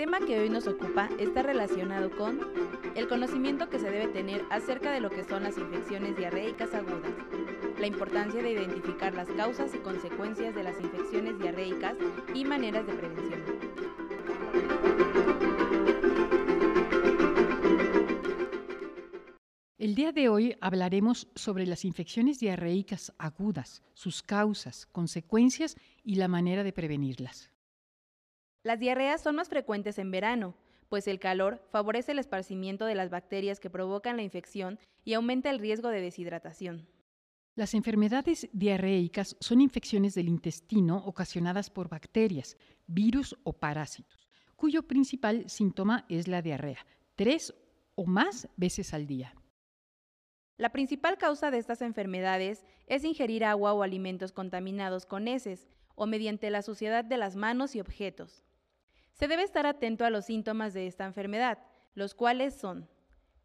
Tema que hoy nos ocupa está relacionado con el conocimiento que se debe tener acerca de lo que son las infecciones diarreicas agudas, la importancia de identificar las causas y consecuencias de las infecciones diarreicas y maneras de prevención. El día de hoy hablaremos sobre las infecciones diarreicas agudas, sus causas, consecuencias y la manera de prevenirlas. Las diarreas son más frecuentes en verano, pues el calor favorece el esparcimiento de las bacterias que provocan la infección y aumenta el riesgo de deshidratación. Las enfermedades diarreicas son infecciones del intestino ocasionadas por bacterias, virus o parásitos, cuyo principal síntoma es la diarrea, tres o más veces al día. La principal causa de estas enfermedades es ingerir agua o alimentos contaminados con heces o mediante la suciedad de las manos y objetos. Se debe estar atento a los síntomas de esta enfermedad, los cuales son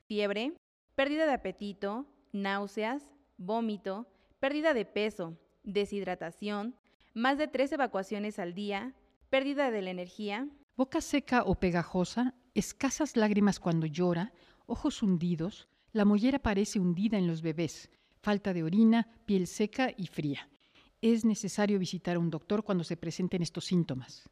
fiebre, pérdida de apetito, náuseas, vómito, pérdida de peso, deshidratación, más de tres evacuaciones al día, pérdida de la energía, boca seca o pegajosa, escasas lágrimas cuando llora, ojos hundidos, la mollera parece hundida en los bebés, falta de orina, piel seca y fría. Es necesario visitar a un doctor cuando se presenten estos síntomas.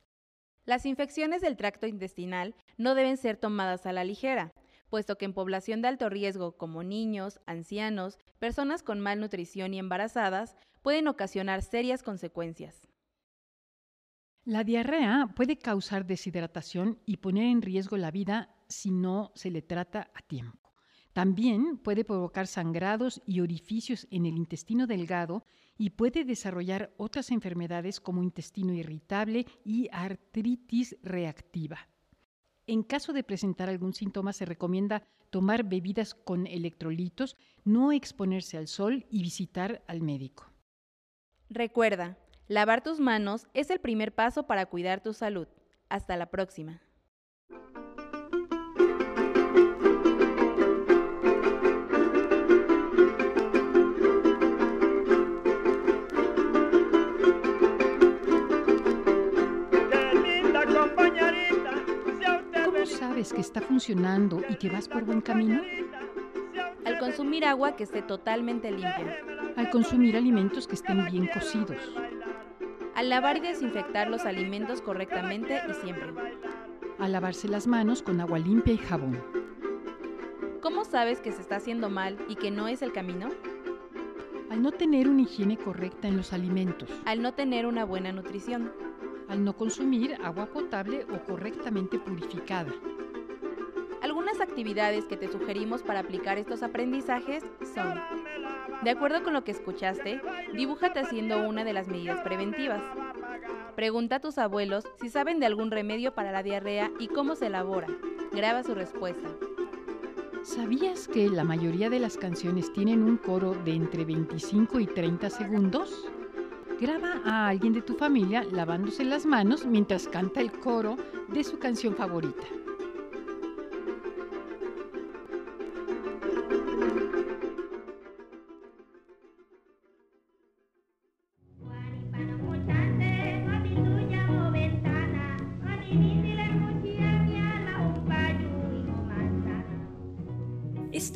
Las infecciones del tracto intestinal no deben ser tomadas a la ligera, puesto que en población de alto riesgo como niños, ancianos, personas con malnutrición y embarazadas, pueden ocasionar serias consecuencias. La diarrea puede causar deshidratación y poner en riesgo la vida si no se le trata a tiempo. También puede provocar sangrados y orificios en el intestino delgado y puede desarrollar otras enfermedades como intestino irritable y artritis reactiva. En caso de presentar algún síntoma, se recomienda tomar bebidas con electrolitos, no exponerse al sol y visitar al médico. Recuerda, lavar tus manos es el primer paso para cuidar tu salud. Hasta la próxima. Está funcionando y que vas por buen camino? Al consumir agua que esté totalmente limpia. Al consumir alimentos que estén bien cocidos. Al lavar y desinfectar los alimentos correctamente y siempre. Al lavarse las manos con agua limpia y jabón. ¿Cómo sabes que se está haciendo mal y que no es el camino? Al no tener una higiene correcta en los alimentos. Al no tener una buena nutrición. Al no consumir agua potable o correctamente purificada. Actividades que te sugerimos para aplicar estos aprendizajes son, de acuerdo con lo que escuchaste, dibújate haciendo una de las medidas preventivas. Pregunta a tus abuelos si saben de algún remedio para la diarrea y cómo se elabora. Graba su respuesta. ¿Sabías que la mayoría de las canciones tienen un coro de entre 25 y 30 segundos? Graba a alguien de tu familia lavándose las manos mientras canta el coro de su canción favorita.